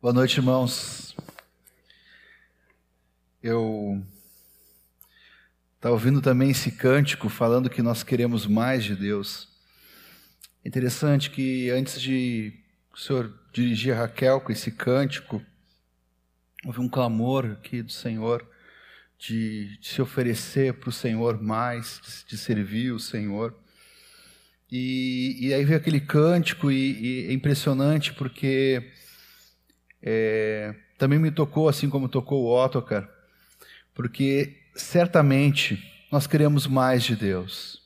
Boa noite, irmãos. Eu estava ouvindo também esse cântico falando que nós queremos mais de Deus. Interessante que antes de o Senhor dirigir a Raquel com esse cântico, houve um clamor aqui do Senhor de, de se oferecer para o Senhor mais, de, de, servir o Senhor. E, e aí veio aquele cântico e, e é impressionante porque é, também me tocou, assim como tocou o Ottokar, porque certamente nós queremos mais de Deus.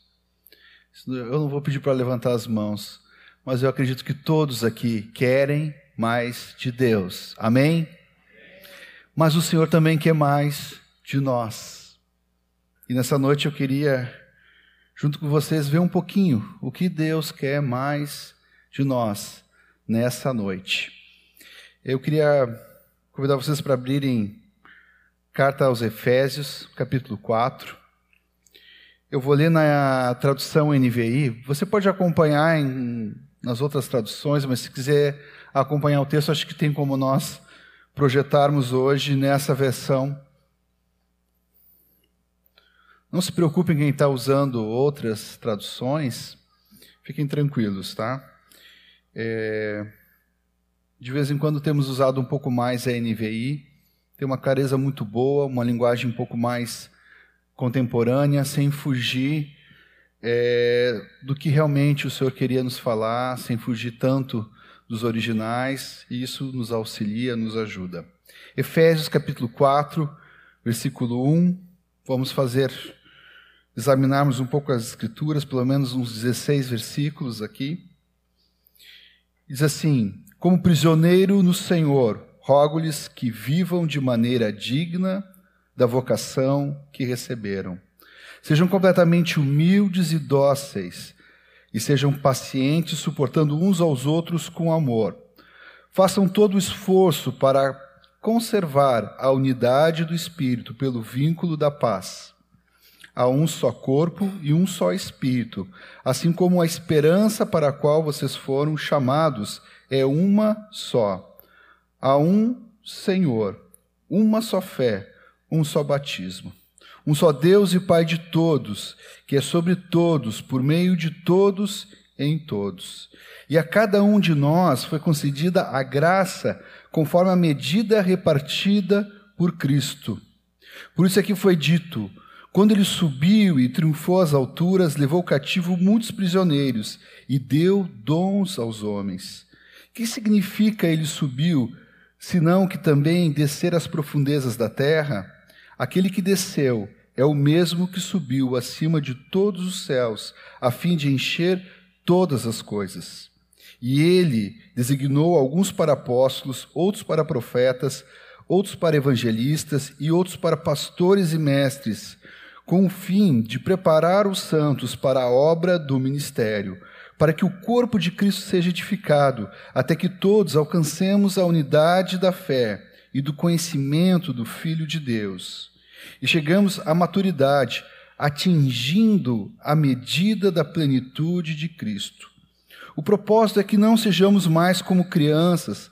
Eu não vou pedir para levantar as mãos, mas eu acredito que todos aqui querem mais de Deus. Amém? Mas o Senhor também quer mais de nós. E nessa noite eu queria, junto com vocês, ver um pouquinho o que Deus quer mais de nós nessa noite. Eu queria convidar vocês para abrirem carta aos Efésios, capítulo 4. Eu vou ler na tradução NVI. Você pode acompanhar em, nas outras traduções, mas se quiser acompanhar o texto, acho que tem como nós projetarmos hoje nessa versão. Não se preocupem quem está usando outras traduções, fiquem tranquilos, tá? É... De vez em quando temos usado um pouco mais a NVI, tem uma clareza muito boa, uma linguagem um pouco mais contemporânea, sem fugir é, do que realmente o Senhor queria nos falar, sem fugir tanto dos originais, e isso nos auxilia, nos ajuda. Efésios capítulo 4, versículo 1, vamos fazer, examinarmos um pouco as escrituras, pelo menos uns 16 versículos aqui. Diz assim: como prisioneiro no Senhor, rogo-lhes que vivam de maneira digna da vocação que receberam. Sejam completamente humildes e dóceis, e sejam pacientes, suportando uns aos outros com amor. Façam todo o esforço para conservar a unidade do Espírito pelo vínculo da paz. Há um só corpo e um só Espírito, assim como a esperança para a qual vocês foram chamados é uma só. Há um Senhor, uma só fé, um só batismo. Um só Deus e Pai de todos, que é sobre todos, por meio de todos, em todos. E a cada um de nós foi concedida a graça conforme a medida repartida por Cristo. Por isso é que foi dito: quando ele subiu e triunfou às alturas, levou cativo muitos prisioneiros e deu dons aos homens. Que significa ele subiu, senão que também descer às profundezas da terra? Aquele que desceu é o mesmo que subiu acima de todos os céus, a fim de encher todas as coisas. E ele designou alguns para apóstolos, outros para profetas, outros para evangelistas e outros para pastores e mestres, com o fim de preparar os santos para a obra do ministério para que o corpo de Cristo seja edificado, até que todos alcancemos a unidade da fé e do conhecimento do Filho de Deus. E chegamos à maturidade, atingindo a medida da plenitude de Cristo. O propósito é que não sejamos mais como crianças,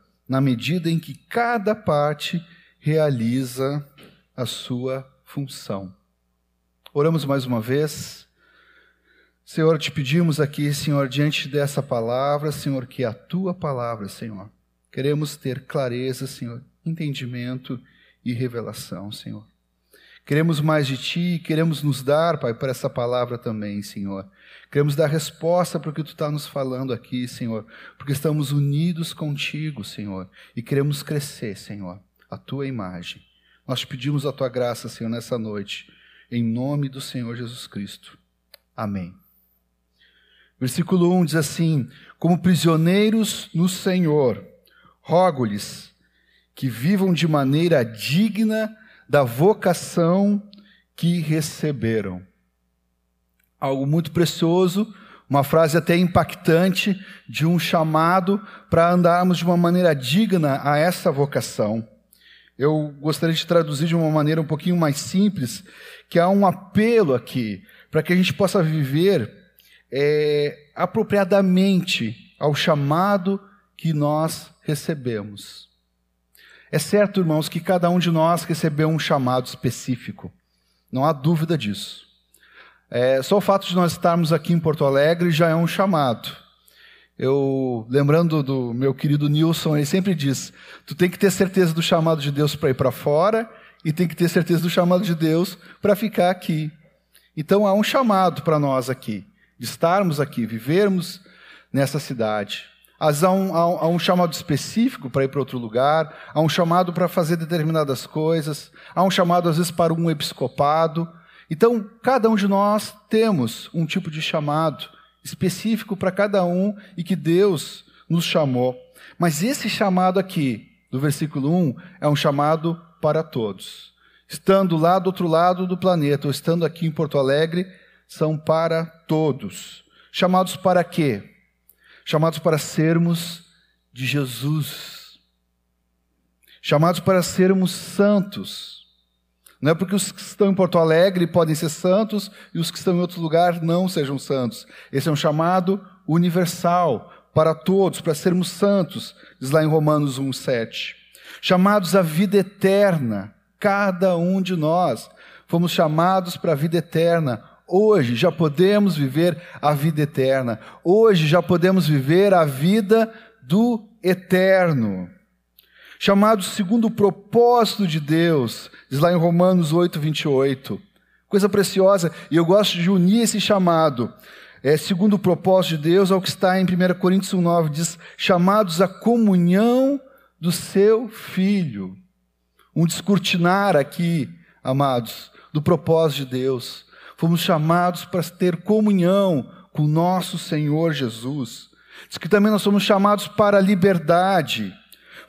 na medida em que cada parte realiza a sua função. Oramos mais uma vez. Senhor, te pedimos aqui, Senhor, diante dessa palavra, Senhor, que é a tua palavra, Senhor. Queremos ter clareza, Senhor, entendimento e revelação, Senhor. Queremos mais de Ti, queremos nos dar, Pai, para essa palavra também, Senhor. Queremos dar resposta para o que Tu está nos falando aqui, Senhor, porque estamos unidos contigo, Senhor, e queremos crescer, Senhor, a Tua imagem. Nós te pedimos a Tua graça, Senhor, nessa noite, em nome do Senhor Jesus Cristo. Amém. Versículo 1 diz assim: Como prisioneiros no Senhor, rogo-lhes que vivam de maneira digna da vocação que receberam. Algo muito precioso, uma frase até impactante de um chamado para andarmos de uma maneira digna a essa vocação. Eu gostaria de traduzir de uma maneira um pouquinho mais simples, que há um apelo aqui para que a gente possa viver é, apropriadamente ao chamado que nós recebemos. É certo, irmãos, que cada um de nós recebeu um chamado específico. Não há dúvida disso. É, só o fato de nós estarmos aqui em Porto Alegre já é um chamado. Eu, lembrando do meu querido Nilson, ele sempre diz: tu tem que ter certeza do chamado de Deus para ir para fora e tem que ter certeza do chamado de Deus para ficar aqui. Então há um chamado para nós aqui, de estarmos aqui, vivermos nessa cidade. Há um, há um chamado específico para ir para outro lugar, há um chamado para fazer determinadas coisas, há um chamado às vezes para um episcopado. Então, cada um de nós temos um tipo de chamado específico para cada um e que Deus nos chamou. Mas esse chamado aqui, do versículo 1, é um chamado para todos. Estando lá do outro lado do planeta, ou estando aqui em Porto Alegre, são para todos. Chamados para quê? chamados para sermos de Jesus, chamados para sermos santos. Não é porque os que estão em Porto Alegre podem ser santos e os que estão em outro lugar não sejam santos. Esse é um chamado universal para todos, para sermos santos, diz lá em Romanos 1,7. Chamados à vida eterna, cada um de nós fomos chamados para a vida eterna, Hoje já podemos viver a vida eterna. Hoje já podemos viver a vida do eterno. Chamado segundo o propósito de Deus, diz lá em Romanos 8, 28. Coisa preciosa, e eu gosto de unir esse chamado, é, segundo o propósito de Deus, ao que está em 1 Coríntios 9, diz: chamados à comunhão do seu Filho. Um descortinar aqui, amados, do propósito de Deus. Fomos chamados para ter comunhão com nosso Senhor Jesus. Diz que também nós somos chamados para a liberdade.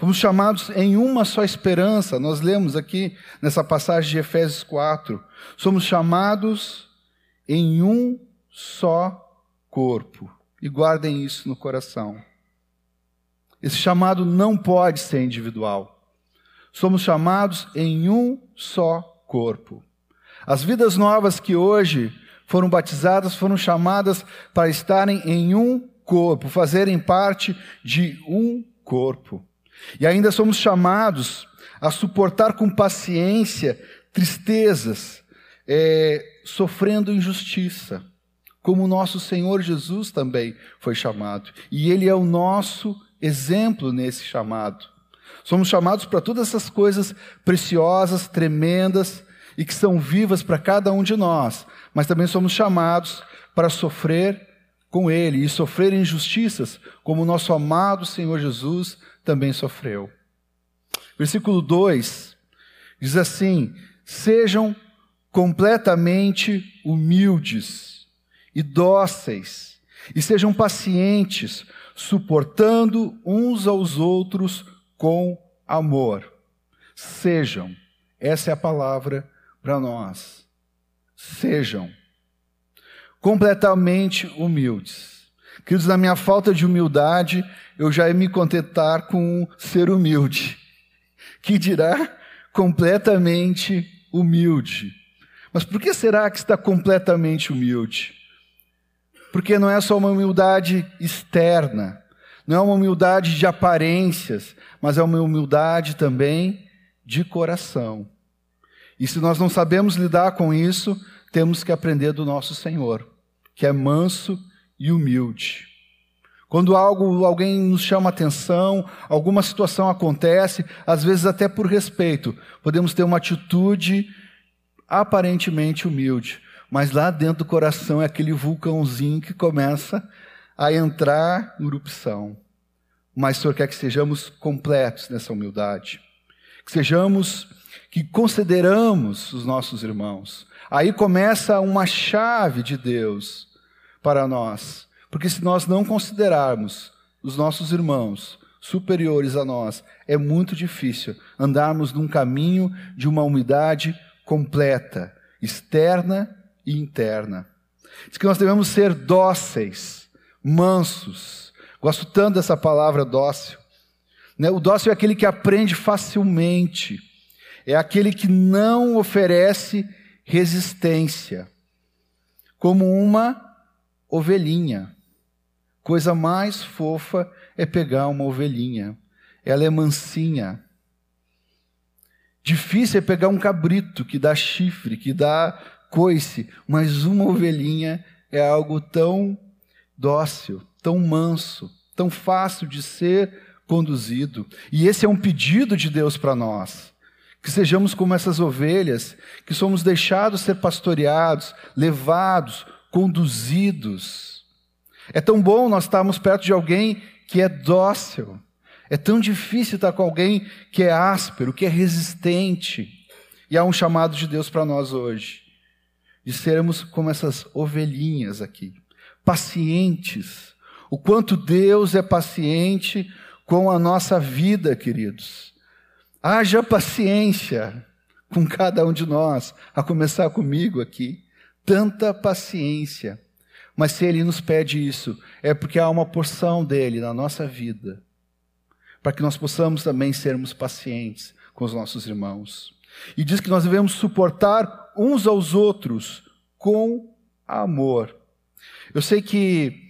Fomos chamados em uma só esperança. Nós lemos aqui nessa passagem de Efésios 4. Somos chamados em um só corpo. E guardem isso no coração. Esse chamado não pode ser individual. Somos chamados em um só corpo. As vidas novas que hoje foram batizadas foram chamadas para estarem em um corpo, fazerem parte de um corpo. E ainda somos chamados a suportar com paciência tristezas, é, sofrendo injustiça, como o nosso Senhor Jesus também foi chamado. E Ele é o nosso exemplo nesse chamado. Somos chamados para todas essas coisas preciosas, tremendas, e que são vivas para cada um de nós, mas também somos chamados para sofrer com Ele e sofrer injustiças, como o nosso amado Senhor Jesus também sofreu. Versículo 2 diz assim: Sejam completamente humildes e dóceis, e sejam pacientes, suportando uns aos outros com amor. Sejam, essa é a palavra para nós. Sejam completamente humildes. Queridos, na minha falta de humildade, eu já ia me contentar com ser humilde. Que dirá completamente humilde. Mas por que será que está completamente humilde? Porque não é só uma humildade externa, não é uma humildade de aparências, mas é uma humildade também de coração. E se nós não sabemos lidar com isso, temos que aprender do nosso Senhor, que é manso e humilde. Quando algo, alguém nos chama atenção, alguma situação acontece, às vezes até por respeito, podemos ter uma atitude aparentemente humilde, mas lá dentro do coração é aquele vulcãozinho que começa a entrar em erupção. Mas o Senhor quer que sejamos completos nessa humildade, que sejamos que consideramos os nossos irmãos. Aí começa uma chave de Deus para nós. Porque se nós não considerarmos os nossos irmãos, superiores a nós, é muito difícil andarmos num caminho de uma umidade completa, externa e interna. Diz que nós devemos ser dóceis, mansos. Gosto tanto dessa palavra dócil. Né? O dócil é aquele que aprende facilmente, é aquele que não oferece resistência, como uma ovelhinha. Coisa mais fofa é pegar uma ovelhinha. Ela é mansinha. Difícil é pegar um cabrito que dá chifre, que dá coice, mas uma ovelhinha é algo tão dócil, tão manso, tão fácil de ser conduzido. E esse é um pedido de Deus para nós. Que sejamos como essas ovelhas, que somos deixados ser pastoreados, levados, conduzidos. É tão bom nós estarmos perto de alguém que é dócil. É tão difícil estar com alguém que é áspero, que é resistente. E há um chamado de Deus para nós hoje, de sermos como essas ovelhinhas aqui, pacientes. O quanto Deus é paciente com a nossa vida, queridos. Haja paciência com cada um de nós, a começar comigo aqui. Tanta paciência. Mas se Ele nos pede isso, é porque há uma porção dele na nossa vida, para que nós possamos também sermos pacientes com os nossos irmãos. E diz que nós devemos suportar uns aos outros com amor. Eu sei que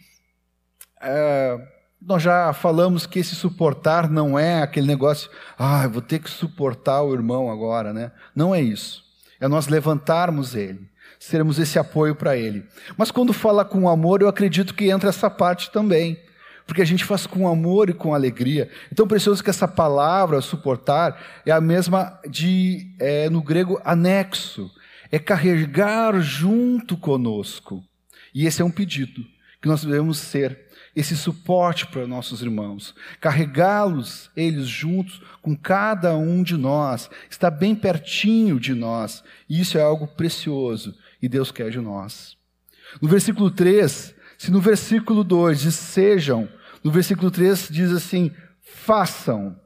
é, nós já falamos que esse suportar não é aquele negócio, ah, vou ter que suportar o irmão agora, né? Não é isso. É nós levantarmos ele, sermos esse apoio para ele. Mas quando fala com amor, eu acredito que entra essa parte também. Porque a gente faz com amor e com alegria. Então, precioso que essa palavra, suportar, é a mesma de, é, no grego, anexo. É carregar junto conosco. E esse é um pedido que nós devemos ser esse suporte para nossos irmãos, carregá-los, eles juntos com cada um de nós, está bem pertinho de nós, e isso é algo precioso e Deus quer de nós. No versículo 3, se no versículo 2 diz sejam, no versículo 3 diz assim: façam.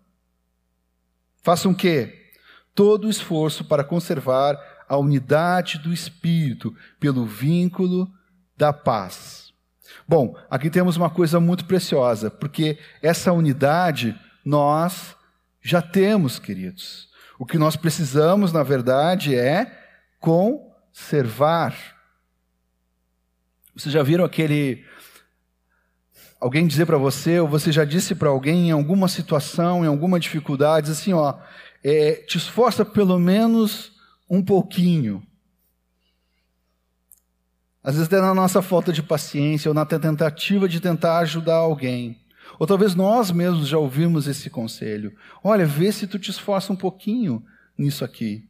Façam o quê? Todo o esforço para conservar a unidade do espírito pelo vínculo da paz. Bom, aqui temos uma coisa muito preciosa, porque essa unidade nós já temos, queridos. O que nós precisamos, na verdade, é conservar. Vocês já viram aquele. Alguém dizer para você, ou você já disse para alguém em alguma situação, em alguma dificuldade, assim, ó, é, te esforça pelo menos um pouquinho. Às vezes até na nossa falta de paciência ou na tentativa de tentar ajudar alguém. Ou talvez nós mesmos já ouvimos esse conselho. Olha, vê se tu te esforça um pouquinho nisso aqui.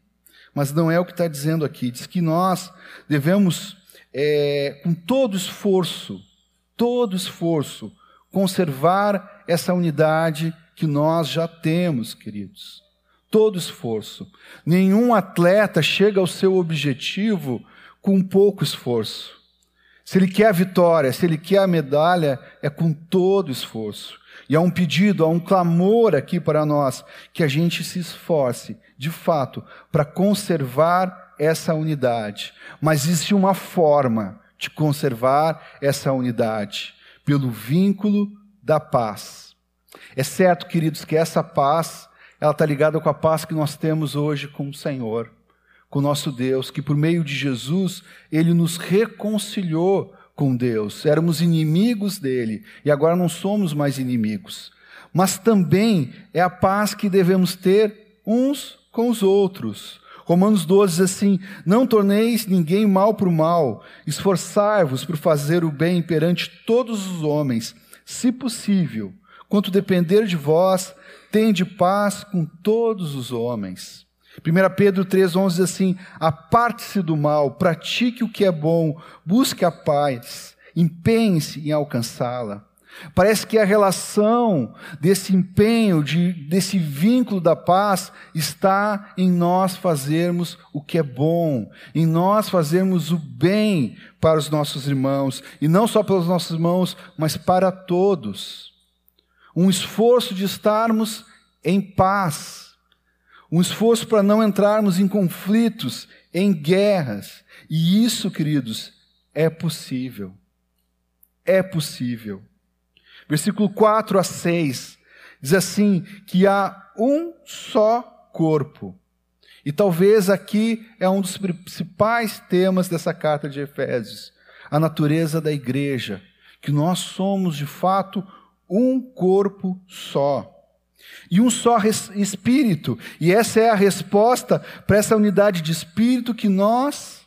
Mas não é o que está dizendo aqui. Diz que nós devemos, é, com todo esforço, todo esforço, conservar essa unidade que nós já temos, queridos. Todo esforço. Nenhum atleta chega ao seu objetivo com pouco esforço. Se ele quer a vitória, se ele quer a medalha, é com todo esforço. E há um pedido, há um clamor aqui para nós, que a gente se esforce, de fato, para conservar essa unidade. Mas existe uma forma de conservar essa unidade, pelo vínculo da paz. É certo, queridos, que essa paz, ela está ligada com a paz que nós temos hoje com o Senhor com nosso Deus, que por meio de Jesus ele nos reconciliou com Deus. Éramos inimigos dele e agora não somos mais inimigos. Mas também é a paz que devemos ter uns com os outros. Romanos 12 diz assim: Não torneis ninguém mal por mal, esforçai-vos por fazer o bem perante todos os homens, se possível, quanto depender de vós, tende paz com todos os homens. 1 Pedro 3,11 diz assim: aparte-se do mal, pratique o que é bom, busque a paz, empenhe-se em alcançá-la. Parece que a relação desse empenho, de, desse vínculo da paz, está em nós fazermos o que é bom, em nós fazermos o bem para os nossos irmãos, e não só para os nossos irmãos, mas para todos. um esforço de estarmos em paz, um esforço para não entrarmos em conflitos, em guerras. E isso, queridos, é possível. É possível. Versículo 4 a 6 diz assim: que há um só corpo. E talvez aqui é um dos principais temas dessa carta de Efésios, a natureza da igreja, que nós somos de fato um corpo só. E um só espírito. E essa é a resposta para essa unidade de espírito que nós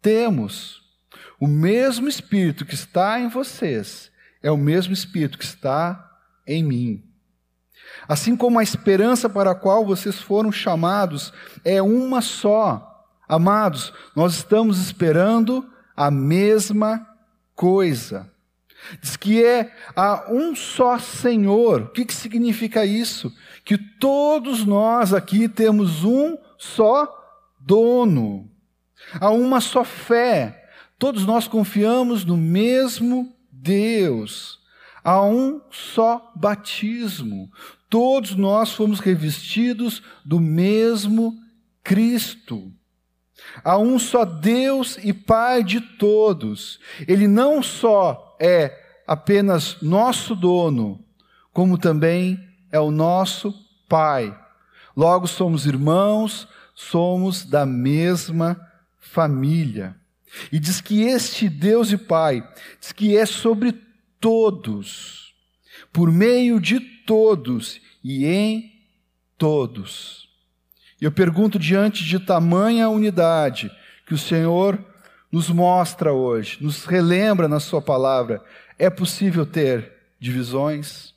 temos. O mesmo espírito que está em vocês é o mesmo espírito que está em mim. Assim como a esperança para a qual vocês foram chamados é uma só. Amados, nós estamos esperando a mesma coisa. Diz que é a um só Senhor. O que, que significa isso? Que todos nós aqui temos um só dono, há uma só fé. Todos nós confiamos no mesmo Deus. Há um só batismo. Todos nós fomos revestidos do mesmo Cristo. Há um só Deus e Pai de todos. Ele não só é apenas nosso dono, como também é o nosso Pai. Logo somos irmãos, somos da mesma família. E diz que este Deus e Pai, diz que é sobre todos, por meio de todos e em todos. Eu pergunto diante de tamanha unidade que o Senhor nos mostra hoje, nos relembra na Sua palavra, é possível ter divisões,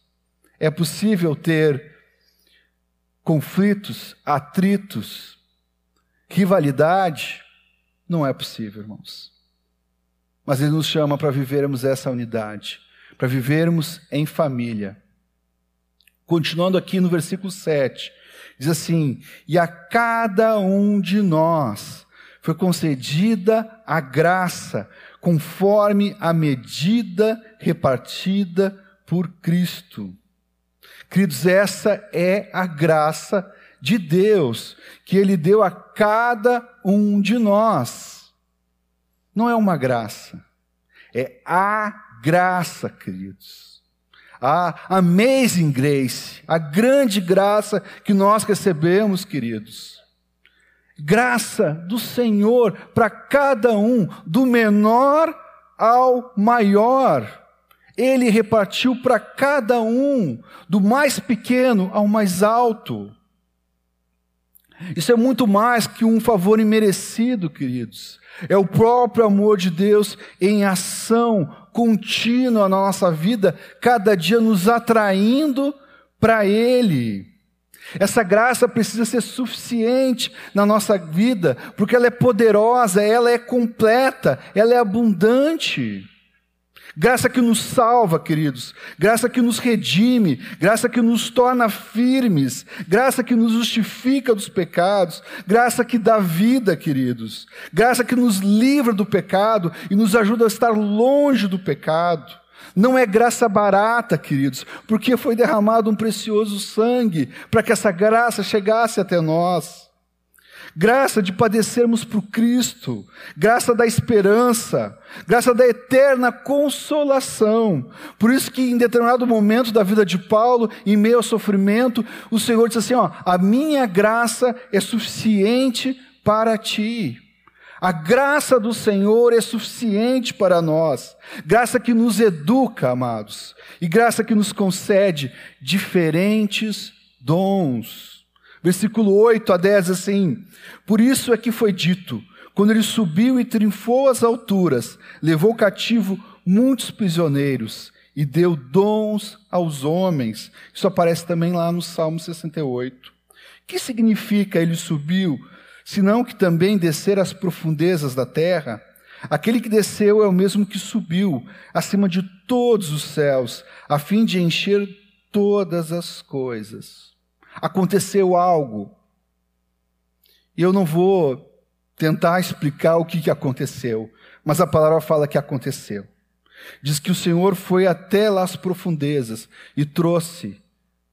é possível ter conflitos, atritos, rivalidade. Não é possível, irmãos. Mas Ele nos chama para vivermos essa unidade, para vivermos em família. Continuando aqui no versículo 7, diz assim: E a cada um de nós foi concedida a graça, conforme a medida repartida por Cristo. Queridos, essa é a graça de Deus que Ele deu a cada um de nós. Não é uma graça, é a graça, queridos. A amazing grace, a grande graça que nós recebemos, queridos graça do Senhor para cada um, do menor ao maior. Ele repartiu para cada um, do mais pequeno ao mais alto. Isso é muito mais que um favor imerecido, queridos. É o próprio amor de Deus em ação contínua na nossa vida, cada dia nos atraindo para Ele. Essa graça precisa ser suficiente na nossa vida, porque ela é poderosa, ela é completa, ela é abundante. Graça que nos salva, queridos, graça que nos redime, graça que nos torna firmes, graça que nos justifica dos pecados, graça que dá vida, queridos, graça que nos livra do pecado e nos ajuda a estar longe do pecado. Não é graça barata, queridos, porque foi derramado um precioso sangue para que essa graça chegasse até nós. Graça de padecermos por Cristo, graça da esperança, graça da eterna consolação. Por isso que em determinado momento da vida de Paulo, em meio ao sofrimento, o Senhor disse assim: ó, a minha graça é suficiente para ti. A graça do Senhor é suficiente para nós, graça que nos educa, amados, e graça que nos concede diferentes dons. Versículo 8 a 10 assim: Por isso é que foi dito, quando ele subiu e triunfou às alturas, levou cativo muitos prisioneiros e deu dons aos homens. Isso aparece também lá no Salmo 68. O que significa ele subiu? Senão que também descer às profundezas da terra. Aquele que desceu é o mesmo que subiu acima de todos os céus, a fim de encher todas as coisas. Aconteceu algo. E eu não vou tentar explicar o que, aconteceu, mas a palavra fala que aconteceu. Diz que o Senhor foi até lá as profundezas e trouxe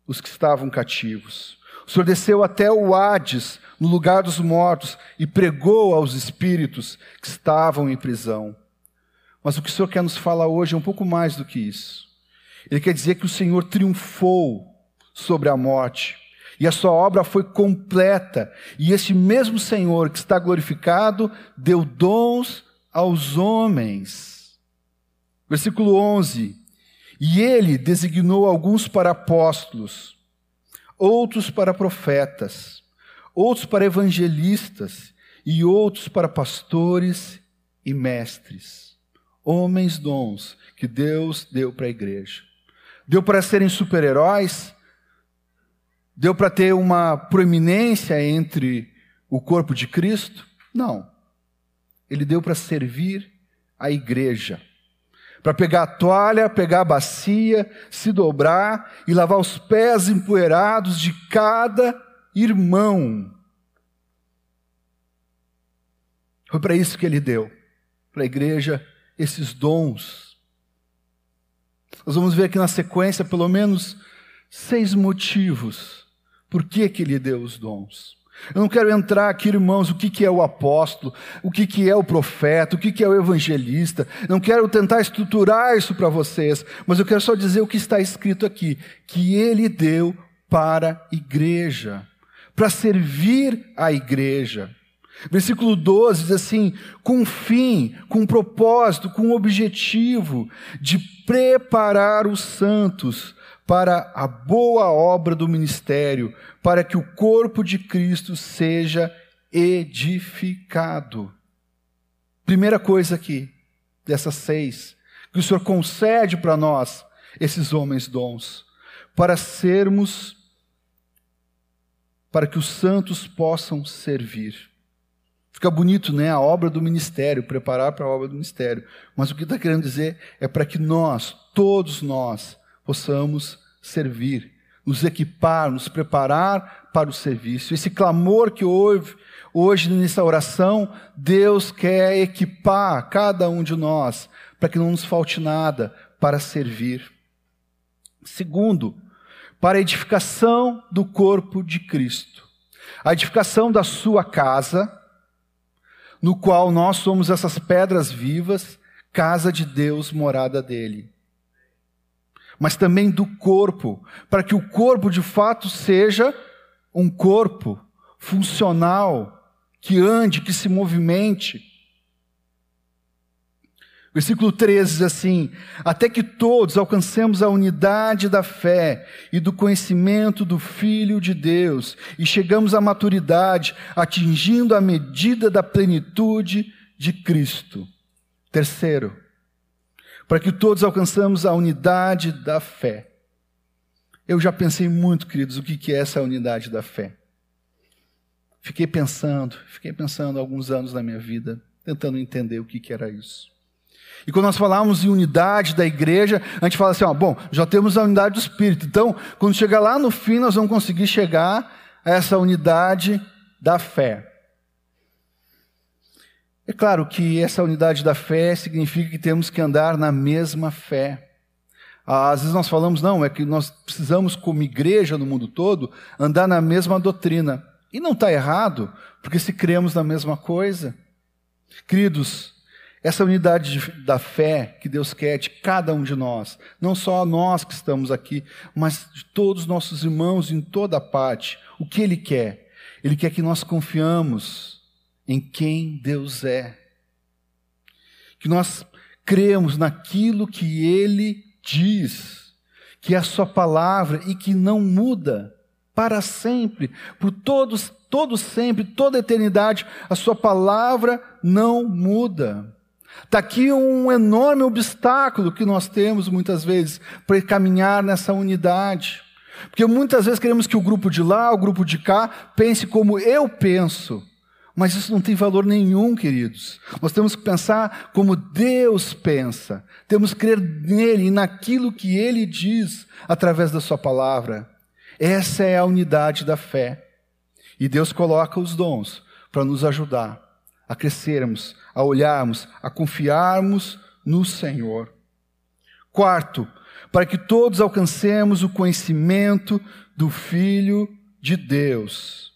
os que estavam cativos. O Senhor desceu até o Hades, no lugar dos mortos, e pregou aos espíritos que estavam em prisão. Mas o que o Senhor quer nos falar hoje é um pouco mais do que isso. Ele quer dizer que o Senhor triunfou sobre a morte e a sua obra foi completa. E esse mesmo Senhor que está glorificado deu dons aos homens. Versículo 11: E ele designou alguns para apóstolos, outros para profetas, outros para evangelistas e outros para pastores e mestres. Homens dons que Deus deu para a igreja. Deu para serem super-heróis, Deu para ter uma proeminência entre o corpo de Cristo? Não. Ele deu para servir a igreja. Para pegar a toalha, pegar a bacia, se dobrar e lavar os pés empoeirados de cada irmão. Foi para isso que ele deu, para a igreja, esses dons. Nós vamos ver aqui na sequência pelo menos seis motivos por que, que ele deu os dons? Eu não quero entrar aqui, irmãos, o que, que é o apóstolo, o que, que é o profeta, o que, que é o evangelista. Não quero tentar estruturar isso para vocês, mas eu quero só dizer o que está escrito aqui: que ele deu para a igreja, para servir a igreja. Versículo 12 diz assim: com fim, com propósito, com objetivo de preparar os santos para a boa obra do ministério, para que o corpo de Cristo seja edificado. Primeira coisa aqui, dessas seis, que o Senhor concede para nós, esses homens dons, para sermos, para que os santos possam servir. Fica bonito, né? A obra do ministério, preparar para a obra do ministério. Mas o que está querendo dizer é para que nós, todos nós, possamos servir, nos equipar, nos preparar para o serviço. Esse clamor que houve hoje nessa oração, Deus quer equipar cada um de nós para que não nos falte nada para servir. Segundo, para a edificação do corpo de Cristo. A edificação da sua casa, no qual nós somos essas pedras vivas, casa de Deus, morada dele mas também do corpo, para que o corpo de fato seja um corpo funcional, que ande, que se movimente. Versículo 13 diz assim: Até que todos alcancemos a unidade da fé e do conhecimento do Filho de Deus e chegamos à maturidade, atingindo a medida da plenitude de Cristo. Terceiro, para que todos alcançamos a unidade da fé. Eu já pensei muito, queridos, o que é essa unidade da fé. Fiquei pensando, fiquei pensando alguns anos na minha vida, tentando entender o que era isso. E quando nós falamos em unidade da igreja, a gente fala assim: ó, bom, já temos a unidade do Espírito. Então, quando chegar lá no fim, nós vamos conseguir chegar a essa unidade da fé. É claro que essa unidade da fé significa que temos que andar na mesma fé. Às vezes nós falamos, não, é que nós precisamos, como igreja no mundo todo, andar na mesma doutrina. E não está errado, porque se cremos na mesma coisa. Queridos, essa unidade da fé que Deus quer de cada um de nós, não só nós que estamos aqui, mas de todos os nossos irmãos em toda parte, o que Ele quer? Ele quer que nós confiamos em quem Deus é. Que nós cremos naquilo que Ele diz, que é a Sua palavra e que não muda para sempre, por todos, todos sempre, toda a eternidade, a Sua palavra não muda. Está aqui um enorme obstáculo que nós temos muitas vezes para caminhar nessa unidade. Porque muitas vezes queremos que o grupo de lá, o grupo de cá, pense como eu penso. Mas isso não tem valor nenhum, queridos. Nós temos que pensar como Deus pensa. Temos que crer nele e naquilo que ele diz através da sua palavra. Essa é a unidade da fé. E Deus coloca os dons para nos ajudar a crescermos, a olharmos, a confiarmos no Senhor. Quarto, para que todos alcancemos o conhecimento do Filho de Deus.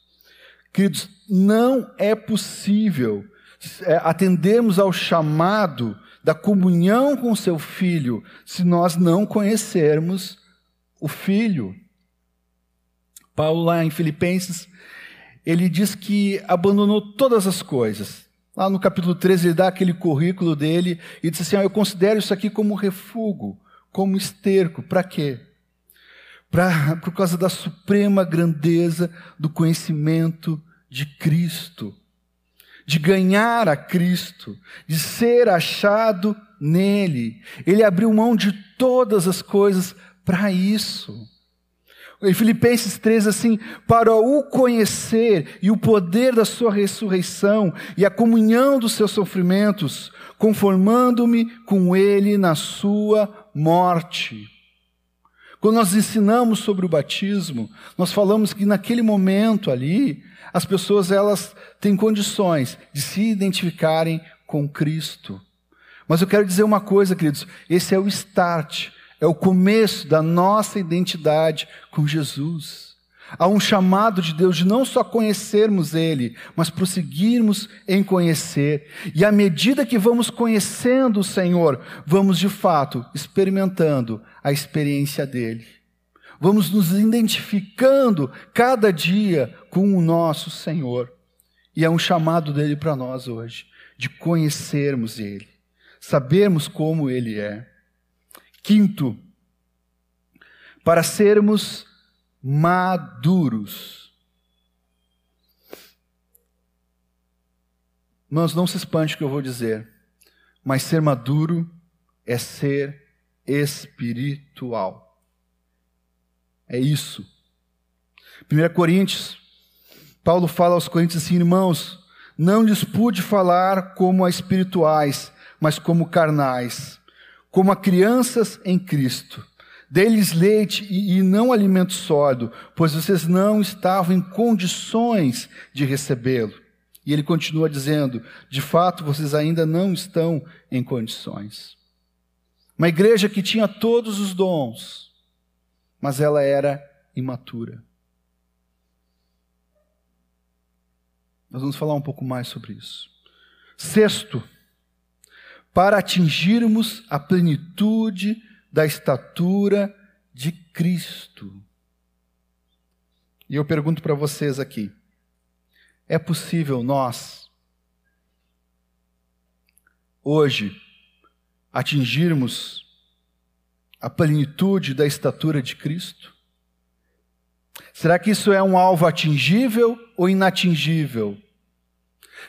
Queridos, não é possível é, atendermos ao chamado da comunhão com seu filho se nós não conhecermos o filho. Paulo, lá em Filipenses, ele diz que abandonou todas as coisas. Lá no capítulo 13, ele dá aquele currículo dele e diz assim: ah, Eu considero isso aqui como refúgio, como esterco. Para quê? Pra, por causa da suprema grandeza do conhecimento de Cristo, de ganhar a Cristo, de ser achado nele. Ele abriu mão de todas as coisas para isso. Em Filipenses 3, assim, para o conhecer e o poder da sua ressurreição e a comunhão dos seus sofrimentos, conformando-me com ele na sua morte. Quando nós ensinamos sobre o batismo, nós falamos que naquele momento ali, as pessoas elas têm condições de se identificarem com Cristo. Mas eu quero dizer uma coisa, queridos, esse é o start, é o começo da nossa identidade com Jesus. Há um chamado de Deus de não só conhecermos Ele, mas prosseguirmos em conhecer. E à medida que vamos conhecendo o Senhor, vamos de fato experimentando a experiência dele. Vamos nos identificando cada dia com o nosso Senhor. E é um chamado dele para nós hoje, de conhecermos Ele, sabermos como Ele é. Quinto, para sermos maduros. Irmãos, não se espante o que eu vou dizer, mas ser maduro é ser espiritual. É isso. 1 Coríntios, Paulo fala aos Coríntios assim, irmãos, não lhes pude falar como a espirituais, mas como carnais, como a crianças em Cristo. Dei-lhes leite e, e não alimento sólido, pois vocês não estavam em condições de recebê-lo. E ele continua dizendo: de fato, vocês ainda não estão em condições. Uma igreja que tinha todos os dons, mas ela era imatura. Nós vamos falar um pouco mais sobre isso. Sexto, para atingirmos a plenitude da estatura de Cristo. E eu pergunto para vocês aqui: é possível nós, hoje, atingirmos a plenitude da estatura de Cristo? Será que isso é um alvo atingível ou inatingível?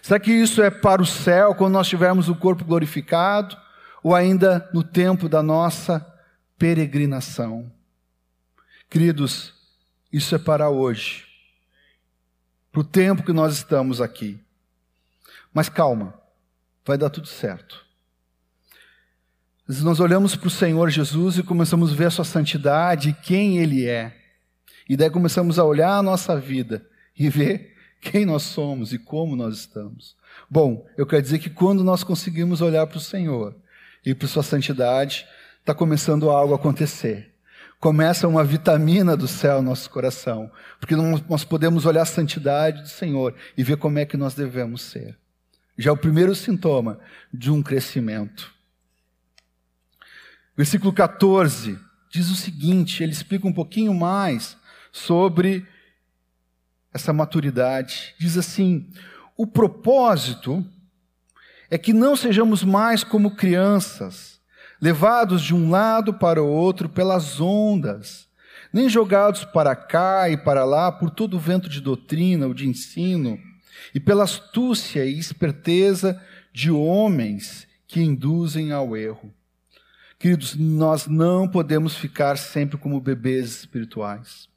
Será que isso é para o céu, quando nós tivermos o corpo glorificado, ou ainda no tempo da nossa peregrinação. Queridos, isso é para hoje, para o tempo que nós estamos aqui. Mas calma, vai dar tudo certo. Nós olhamos para o Senhor Jesus e começamos a ver a sua santidade quem Ele é. E daí começamos a olhar a nossa vida e ver quem nós somos e como nós estamos. Bom, eu quero dizer que quando nós conseguimos olhar para o Senhor e para Sua santidade, está começando algo a acontecer. Começa uma vitamina do céu no nosso coração, porque nós podemos olhar a santidade do Senhor e ver como é que nós devemos ser. Já é o primeiro sintoma de um crescimento. Versículo 14 diz o seguinte: ele explica um pouquinho mais sobre essa maturidade. Diz assim: o propósito é que não sejamos mais como crianças levados de um lado para o outro pelas ondas, nem jogados para cá e para lá por todo o vento de doutrina ou de ensino, e pela astúcia e esperteza de homens que induzem ao erro. Queridos, nós não podemos ficar sempre como bebês espirituais.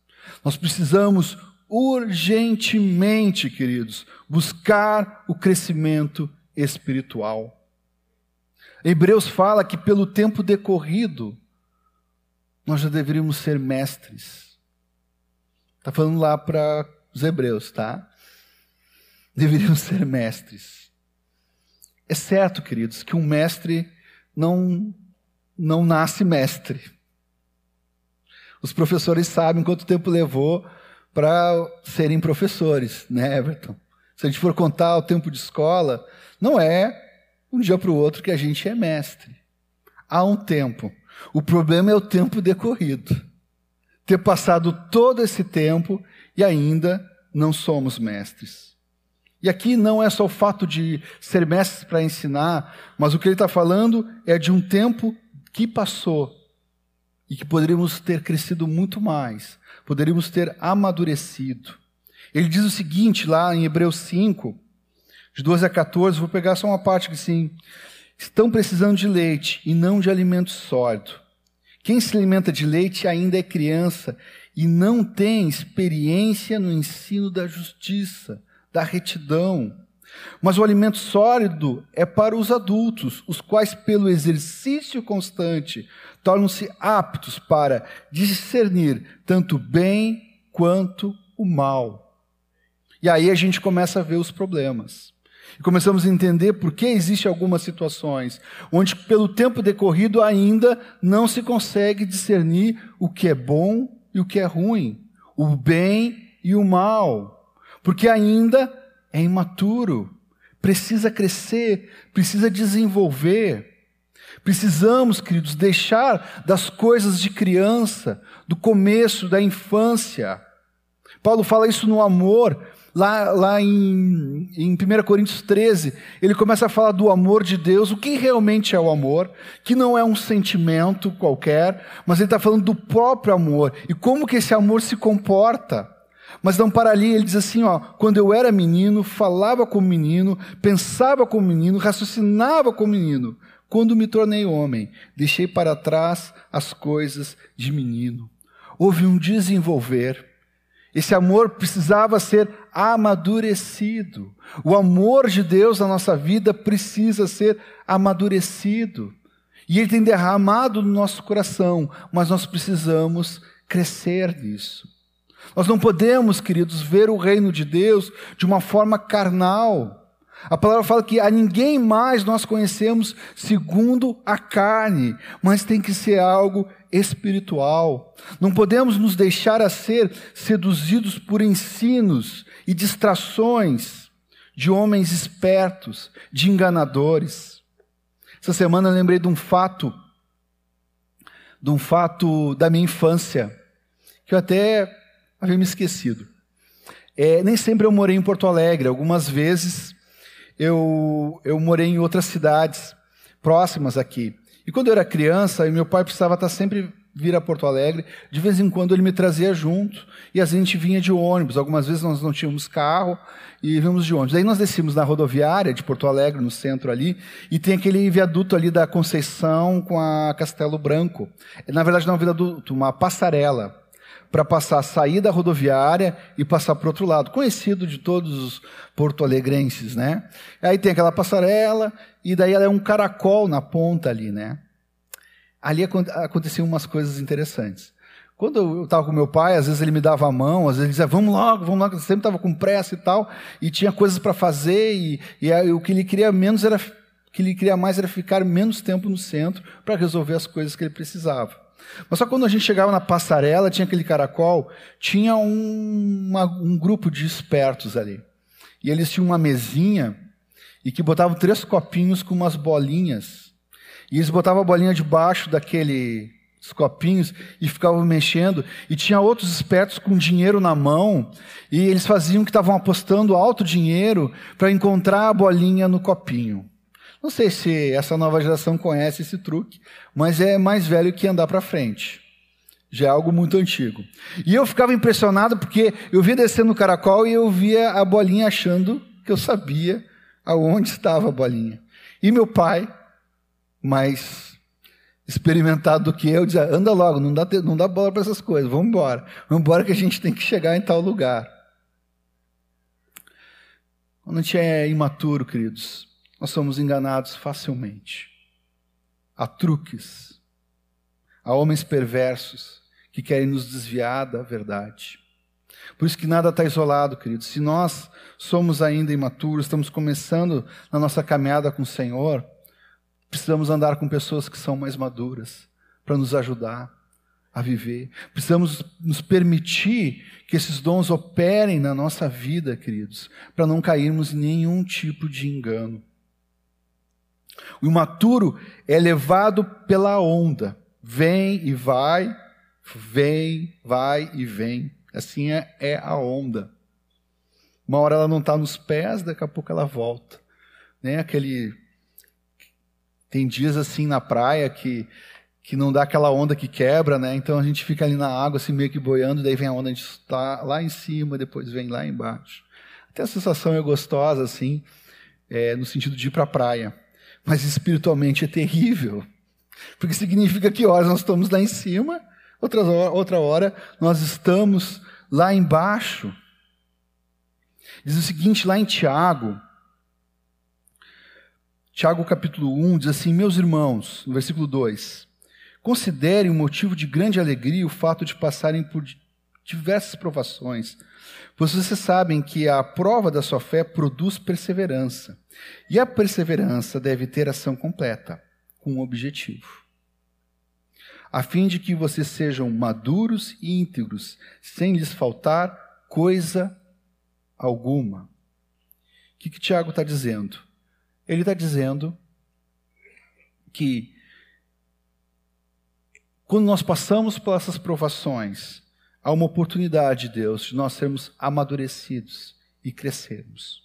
Nós precisamos urgentemente, queridos, buscar o crescimento espiritual. Hebreus fala que pelo tempo decorrido, nós já deveríamos ser mestres. Está falando lá para os hebreus, tá? Deveríamos ser mestres. É certo, queridos, que um mestre não não nasce mestre. Os professores sabem quanto tempo levou para serem professores, né, Everton? Se a gente for contar o tempo de escola, não é um dia para o outro que a gente é mestre. Há um tempo. O problema é o tempo decorrido. Ter passado todo esse tempo e ainda não somos mestres. E aqui não é só o fato de ser mestres para ensinar, mas o que ele está falando é de um tempo que passou e que poderíamos ter crescido muito mais, poderíamos ter amadurecido. Ele diz o seguinte lá em Hebreus 5, de 12 a 14, vou pegar só uma parte que sim. Estão precisando de leite e não de alimento sólido. Quem se alimenta de leite ainda é criança e não tem experiência no ensino da justiça da retidão. Mas o alimento sólido é para os adultos, os quais, pelo exercício constante, tornam-se aptos para discernir tanto o bem quanto o mal. E aí a gente começa a ver os problemas. E começamos a entender por que existem algumas situações onde, pelo tempo decorrido, ainda não se consegue discernir o que é bom e o que é ruim, o bem e o mal porque ainda é imaturo, precisa crescer, precisa desenvolver. Precisamos, queridos, deixar das coisas de criança, do começo da infância. Paulo fala isso no amor, lá, lá em, em 1 Coríntios 13, ele começa a falar do amor de Deus, o que realmente é o amor, que não é um sentimento qualquer, mas ele está falando do próprio amor e como que esse amor se comporta. Mas não para ali, ele diz assim: ó, quando eu era menino, falava como menino, pensava como menino, raciocinava como menino. Quando me tornei homem, deixei para trás as coisas de menino. Houve um desenvolver. Esse amor precisava ser amadurecido. O amor de Deus na nossa vida precisa ser amadurecido. E ele tem derramado no nosso coração, mas nós precisamos crescer nisso. Nós não podemos, queridos, ver o reino de Deus de uma forma carnal. A palavra fala que a ninguém mais nós conhecemos segundo a carne, mas tem que ser algo espiritual. Não podemos nos deixar a ser seduzidos por ensinos e distrações de homens espertos, de enganadores. Essa semana eu lembrei de um fato, de um fato da minha infância, que eu até havia me esquecido. É, nem sempre eu morei em Porto Alegre, algumas vezes eu, eu morei em outras cidades próximas aqui. E quando eu era criança, meu pai precisava estar sempre vir a Porto Alegre, de vez em quando ele me trazia junto, e a gente vinha de ônibus. Algumas vezes nós não tínhamos carro e vínhamos de ônibus. Daí nós descíamos na rodoviária de Porto Alegre, no centro ali, e tem aquele viaduto ali da Conceição com a Castelo Branco. Na verdade não é um viaduto, uma passarela para passar, sair da rodoviária e passar para o outro lado, conhecido de todos os porto-alegrenses, né? Aí tem aquela passarela, e daí ela é um caracol na ponta ali, né? Ali aconteciam umas coisas interessantes. Quando eu estava com meu pai, às vezes ele me dava a mão, às vezes ele dizia, vamos logo, vamos logo, eu sempre estava com pressa e tal, e tinha coisas para fazer, e, e o que ele queria menos era, que ele queria mais era ficar menos tempo no centro para resolver as coisas que ele precisava. Mas só quando a gente chegava na passarela, tinha aquele caracol, tinha um, uma, um grupo de espertos ali. E eles tinham uma mesinha e que botavam três copinhos com umas bolinhas. E eles botavam a bolinha debaixo daqueles copinhos e ficavam mexendo. E tinha outros espertos com dinheiro na mão e eles faziam que estavam apostando alto dinheiro para encontrar a bolinha no copinho. Não sei se essa nova geração conhece esse truque, mas é mais velho que andar para frente. Já é algo muito antigo. E eu ficava impressionado porque eu via descendo o caracol e eu via a bolinha achando que eu sabia aonde estava a bolinha. E meu pai, mais experimentado do que eu, dizia: anda logo, não dá, não dá bola para essas coisas, vamos embora. Vamos embora que a gente tem que chegar em tal lugar. Quando a gente é imaturo, queridos, nós somos enganados facilmente. Há truques, há homens perversos que querem nos desviar da verdade. Por isso que nada está isolado, queridos. Se nós somos ainda imaturos, estamos começando na nossa caminhada com o Senhor, Precisamos andar com pessoas que são mais maduras para nos ajudar a viver. Precisamos nos permitir que esses dons operem na nossa vida, queridos, para não cairmos em nenhum tipo de engano. O imaturo é levado pela onda, vem e vai, vem, vai e vem. Assim é, é a onda. Uma hora ela não está nos pés, daqui a pouco ela volta. Né? Aquele tem dias assim na praia que que não dá aquela onda que quebra, né? Então a gente fica ali na água assim meio que boiando, daí vem a onda, a gente está lá em cima, depois vem lá embaixo. Até a sensação é gostosa assim, é, no sentido de ir para a praia, mas espiritualmente é terrível, porque significa que horas nós estamos lá em cima, outras outra hora nós estamos lá embaixo. Diz o seguinte lá em Tiago, Tiago capítulo 1 diz assim: Meus irmãos, no versículo 2: Considerem um motivo de grande alegria o fato de passarem por diversas provações, pois vocês sabem que a prova da sua fé produz perseverança. E a perseverança deve ter ação completa, com um objetivo, a fim de que vocês sejam maduros e íntegros, sem lhes faltar coisa alguma. O que, que Tiago está dizendo? Ele está dizendo que quando nós passamos por essas provações, há uma oportunidade, Deus, de nós sermos amadurecidos e crescermos.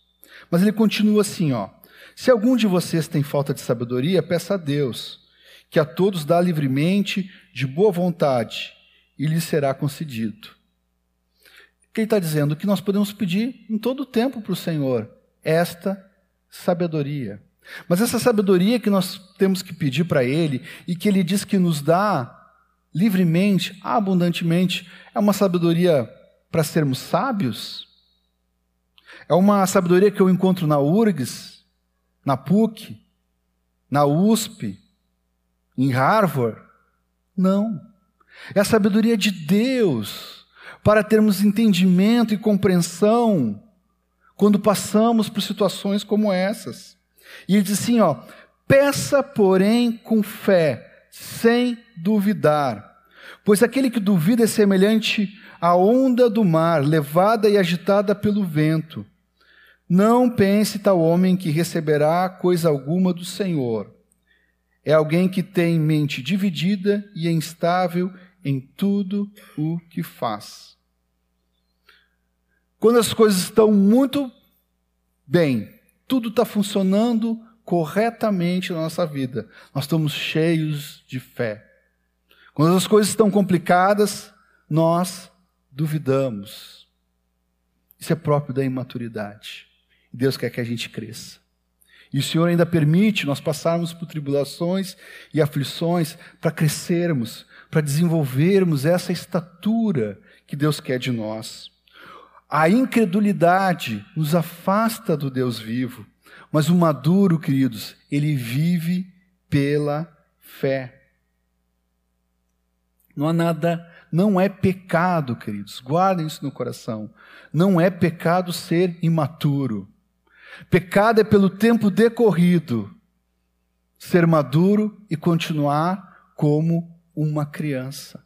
Mas ele continua assim, ó. Se algum de vocês tem falta de sabedoria, peça a Deus, que a todos dá livremente, de boa vontade, e lhe será concedido. Ele está dizendo? Que nós podemos pedir em todo o tempo para o Senhor esta sabedoria. Mas essa sabedoria que nós temos que pedir para Ele e que Ele diz que nos dá livremente, abundantemente. É uma sabedoria para sermos sábios? É uma sabedoria que eu encontro na URGS, na PUC, na USP, em Harvard? Não. É a sabedoria de Deus para termos entendimento e compreensão quando passamos por situações como essas. E ele diz assim, ó: peça, porém, com fé, sem duvidar. Pois aquele que duvida é semelhante à onda do mar, levada e agitada pelo vento. Não pense tal homem que receberá coisa alguma do Senhor. É alguém que tem mente dividida e é instável em tudo o que faz. Quando as coisas estão muito bem, tudo está funcionando corretamente na nossa vida. Nós estamos cheios de fé. Quando as coisas estão complicadas, nós duvidamos. Isso é próprio da imaturidade. Deus quer que a gente cresça. E o Senhor ainda permite nós passarmos por tribulações e aflições para crescermos, para desenvolvermos essa estatura que Deus quer de nós. A incredulidade nos afasta do Deus vivo. Mas o maduro, queridos, ele vive pela fé. Não há nada, não é pecado, queridos, guardem isso no coração. Não é pecado ser imaturo. Pecado é pelo tempo decorrido ser maduro e continuar como uma criança.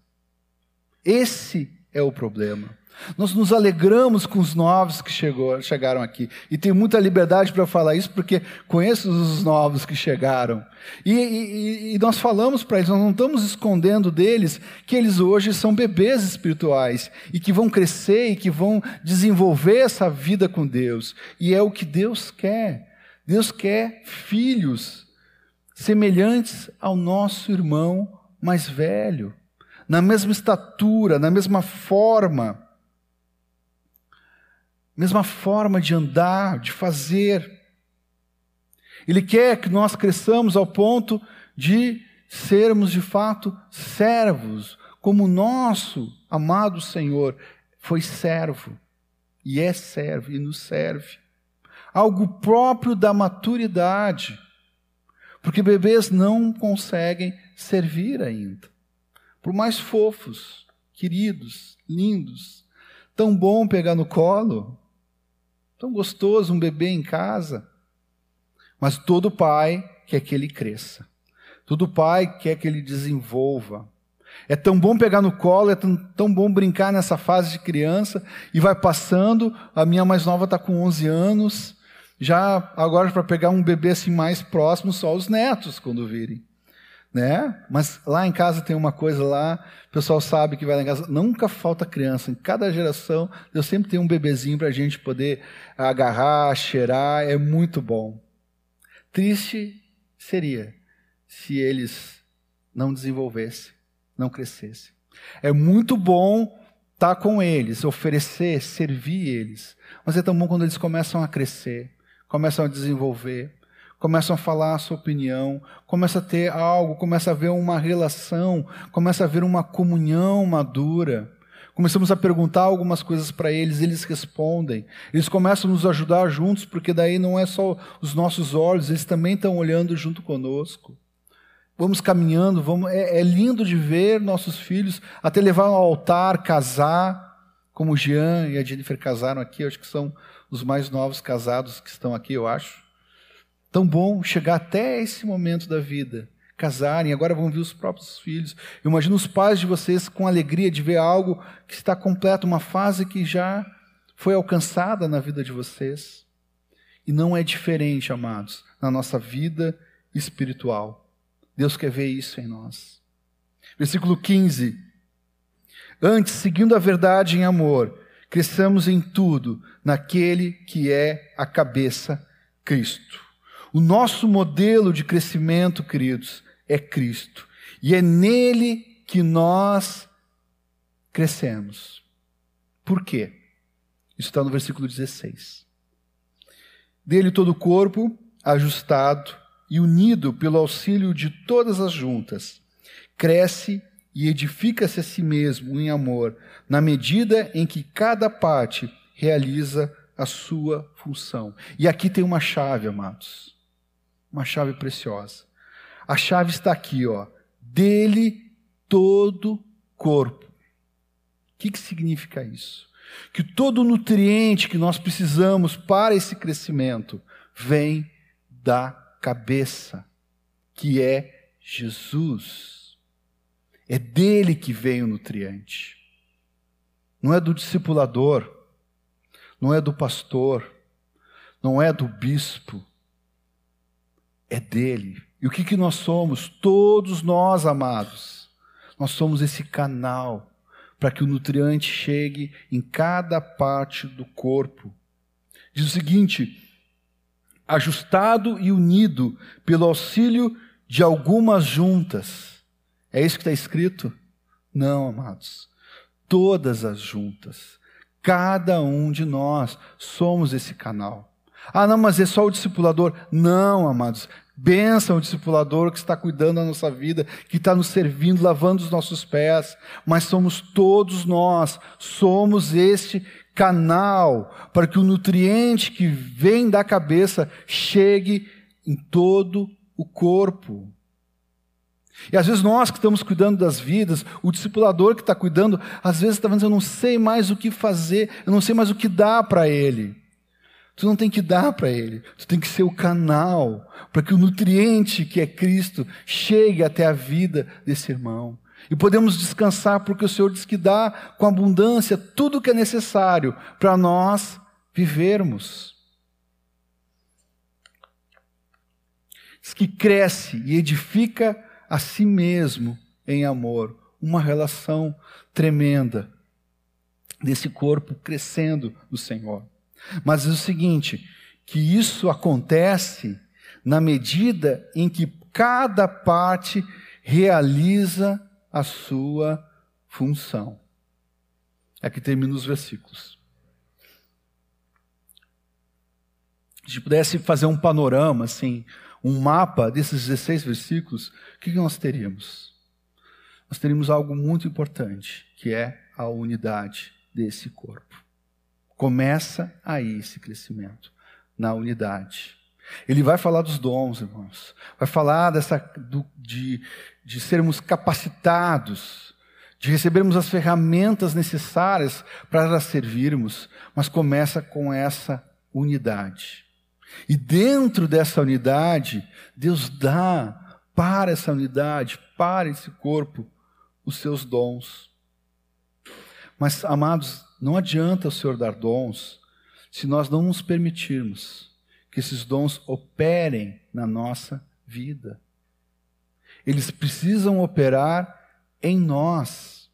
Esse é o problema. Nós nos alegramos com os novos que chegou, chegaram aqui. E tenho muita liberdade para falar isso, porque conheço os novos que chegaram. E, e, e nós falamos para eles, nós não estamos escondendo deles que eles hoje são bebês espirituais e que vão crescer e que vão desenvolver essa vida com Deus. E é o que Deus quer. Deus quer filhos semelhantes ao nosso irmão mais velho, na mesma estatura, na mesma forma mesma forma de andar, de fazer. Ele quer que nós cresçamos ao ponto de sermos de fato servos, como o nosso amado Senhor foi servo e é servo e nos serve. Algo próprio da maturidade. Porque bebês não conseguem servir ainda. Por mais fofos, queridos, lindos, tão bom pegar no colo, Tão gostoso um bebê em casa. Mas todo pai quer que ele cresça. Todo pai quer que ele desenvolva. É tão bom pegar no colo, é tão, tão bom brincar nessa fase de criança, e vai passando. A minha mais nova está com 11 anos. Já agora, para pegar um bebê assim mais próximo, só os netos quando virem. Né? Mas lá em casa tem uma coisa lá, o pessoal sabe que vai lá em casa, nunca falta criança. Em cada geração, Deus sempre tem um bebezinho para a gente poder agarrar, cheirar, é muito bom. Triste seria se eles não desenvolvessem não crescesse. É muito bom estar com eles, oferecer, servir eles. Mas é tão bom quando eles começam a crescer, começam a desenvolver, começam a falar a sua opinião, começa a ter algo, começa a ver uma relação, começa a ver uma comunhão madura. Começamos a perguntar algumas coisas para eles, eles respondem. Eles começam a nos ajudar juntos, porque daí não é só os nossos olhos, eles também estão olhando junto conosco vamos caminhando, vamos, é, é, lindo de ver nossos filhos até levar ao altar, casar, como o Jean e a Jennifer casaram aqui, acho que são os mais novos casados que estão aqui, eu acho. Tão bom chegar até esse momento da vida, casarem, agora vão ver os próprios filhos. Eu imagino os pais de vocês com alegria de ver algo que está completo, uma fase que já foi alcançada na vida de vocês. E não é diferente, amados, na nossa vida espiritual. Deus quer ver isso em nós. Versículo 15. Antes, seguindo a verdade em amor, cresçamos em tudo naquele que é a cabeça, Cristo. O nosso modelo de crescimento, queridos, é Cristo. E é nele que nós crescemos. Por quê? Isso está no versículo 16. Dele todo o corpo, ajustado e unido pelo auxílio de todas as juntas, cresce e edifica-se a si mesmo em amor, na medida em que cada parte realiza a sua função. E aqui tem uma chave, amados. Uma chave preciosa. A chave está aqui, ó. Dele todo corpo. O que, que significa isso? Que todo nutriente que nós precisamos para esse crescimento vem da cabeça, que é Jesus. É dele que vem o nutriente. Não é do discipulador, não é do pastor, não é do bispo. É dele. E o que, que nós somos? Todos nós, amados. Nós somos esse canal para que o nutriente chegue em cada parte do corpo. Diz o seguinte: ajustado e unido pelo auxílio de algumas juntas. É isso que está escrito? Não, amados. Todas as juntas. Cada um de nós somos esse canal. Ah, não, mas é só o discipulador. Não, amados. Benção o discipulador que está cuidando da nossa vida, que está nos servindo, lavando os nossos pés. Mas somos todos nós, somos este canal para que o nutriente que vem da cabeça chegue em todo o corpo. E às vezes nós que estamos cuidando das vidas, o discipulador que está cuidando, às vezes está dizendo, eu não sei mais o que fazer, eu não sei mais o que dar para ele. Tu não tem que dar para ele, tu tem que ser o canal para que o nutriente que é Cristo chegue até a vida desse irmão. E podemos descansar porque o Senhor diz que dá com abundância tudo o que é necessário para nós vivermos. Diz que cresce e edifica a si mesmo em amor. Uma relação tremenda desse corpo crescendo no Senhor. Mas é o seguinte, que isso acontece na medida em que cada parte realiza a sua função. Aqui termina os versículos. Se pudesse fazer um panorama, assim, um mapa desses 16 versículos, o que nós teríamos? Nós teríamos algo muito importante, que é a unidade desse corpo. Começa aí esse crescimento, na unidade. Ele vai falar dos dons, irmãos. Vai falar dessa, do, de, de sermos capacitados, de recebermos as ferramentas necessárias para servirmos, mas começa com essa unidade. E dentro dessa unidade, Deus dá para essa unidade, para esse corpo, os seus dons. Mas, amados, não adianta o Senhor dar dons se nós não nos permitirmos que esses dons operem na nossa vida. Eles precisam operar em nós.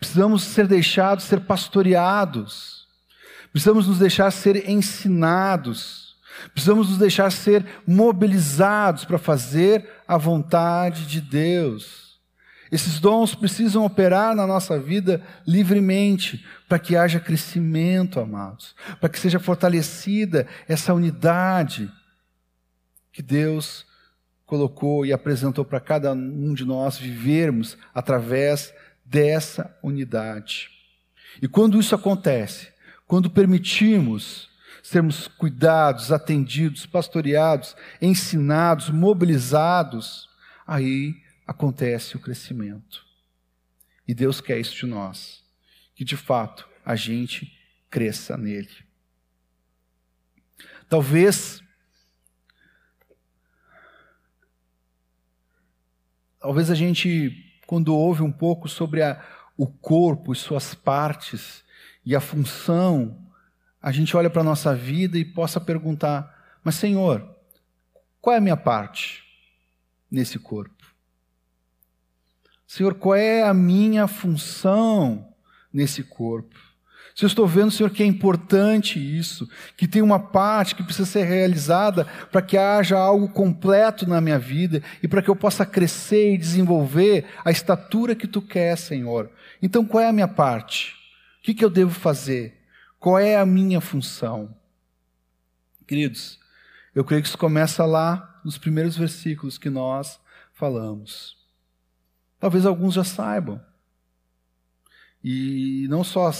Precisamos ser deixados ser pastoreados. Precisamos nos deixar ser ensinados. Precisamos nos deixar ser mobilizados para fazer a vontade de Deus. Esses dons precisam operar na nossa vida livremente, para que haja crescimento, amados, para que seja fortalecida essa unidade que Deus colocou e apresentou para cada um de nós vivermos através dessa unidade. E quando isso acontece, quando permitimos sermos cuidados, atendidos, pastoreados, ensinados, mobilizados, aí acontece o crescimento. E Deus quer isso de nós, que de fato a gente cresça nele. Talvez talvez a gente quando ouve um pouco sobre a, o corpo e suas partes e a função, a gente olha para a nossa vida e possa perguntar: Mas, Senhor, qual é a minha parte nesse corpo? Senhor, qual é a minha função nesse corpo? Se eu estou vendo, Senhor, que é importante isso, que tem uma parte que precisa ser realizada para que haja algo completo na minha vida e para que eu possa crescer e desenvolver a estatura que Tu quer, Senhor. Então, qual é a minha parte? O que, que eu devo fazer? Qual é a minha função? Queridos, eu creio que isso começa lá nos primeiros versículos que nós falamos. Talvez alguns já saibam. E não só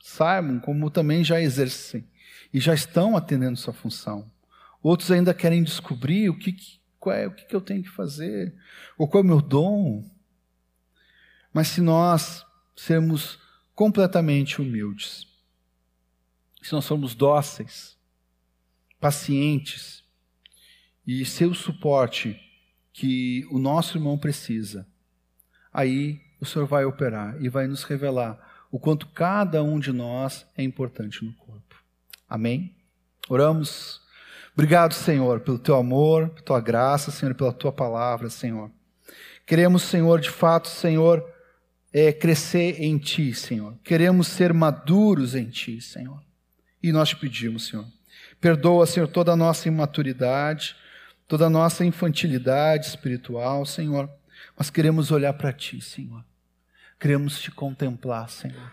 saibam, como também já exercem e já estão atendendo sua função. Outros ainda querem descobrir o que, qual é, o que eu tenho que fazer, ou qual é o meu dom. Mas se nós sermos completamente humildes, se nós somos dóceis, pacientes e ser o suporte que o nosso irmão precisa, aí o Senhor vai operar e vai nos revelar o quanto cada um de nós é importante no corpo. Amém? Oramos. Obrigado, Senhor, pelo teu amor, pela tua graça, Senhor, pela tua palavra, Senhor. Queremos, Senhor, de fato, Senhor, é, crescer em ti, Senhor. Queremos ser maduros em ti, Senhor. E nós te pedimos, Senhor. Perdoa, Senhor, toda a nossa imaturidade, toda a nossa infantilidade espiritual, Senhor. Nós queremos olhar para Ti, Senhor. Queremos Te contemplar, Senhor.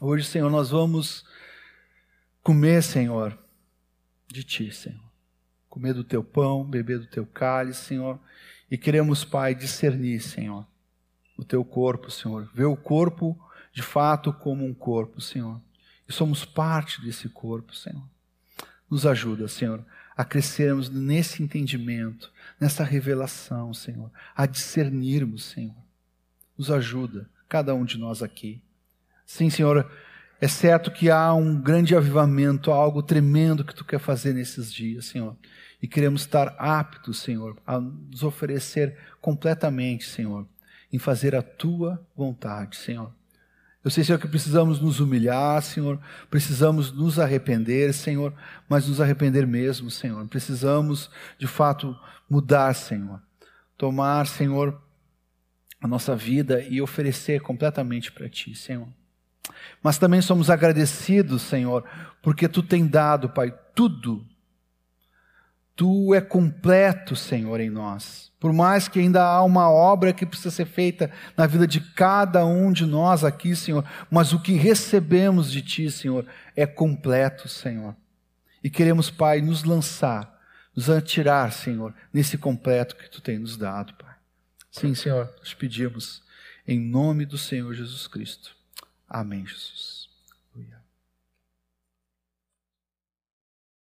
Hoje, Senhor, nós vamos comer, Senhor, de Ti, Senhor. Comer do Teu pão, beber do Teu cálice, Senhor. E queremos, Pai, discernir, Senhor, o Teu corpo, Senhor. Ver o corpo de fato como um corpo, Senhor. E somos parte desse corpo, Senhor. Nos ajuda, Senhor, a crescermos nesse entendimento, nessa revelação, Senhor, a discernirmos, Senhor. Nos ajuda, cada um de nós aqui. Sim, Senhor, é certo que há um grande avivamento, algo tremendo que tu quer fazer nesses dias, Senhor. E queremos estar aptos, Senhor, a nos oferecer completamente, Senhor, em fazer a tua vontade, Senhor. Eu sei, Senhor, que precisamos nos humilhar, Senhor, precisamos nos arrepender, Senhor, mas nos arrepender mesmo, Senhor. Precisamos, de fato, mudar, Senhor. Tomar, Senhor, a nossa vida e oferecer completamente para Ti, Senhor. Mas também somos agradecidos, Senhor, porque Tu tem dado, Pai, tudo Tu é completo, Senhor, em nós. Por mais que ainda há uma obra que precisa ser feita na vida de cada um de nós aqui, Senhor, mas o que recebemos de Ti, Senhor, é completo, Senhor. E queremos, Pai, nos lançar, nos atirar, Senhor, nesse completo que Tu tem nos dado, Pai. Sim, Senhor, nós pedimos em nome do Senhor Jesus Cristo. Amém, Jesus.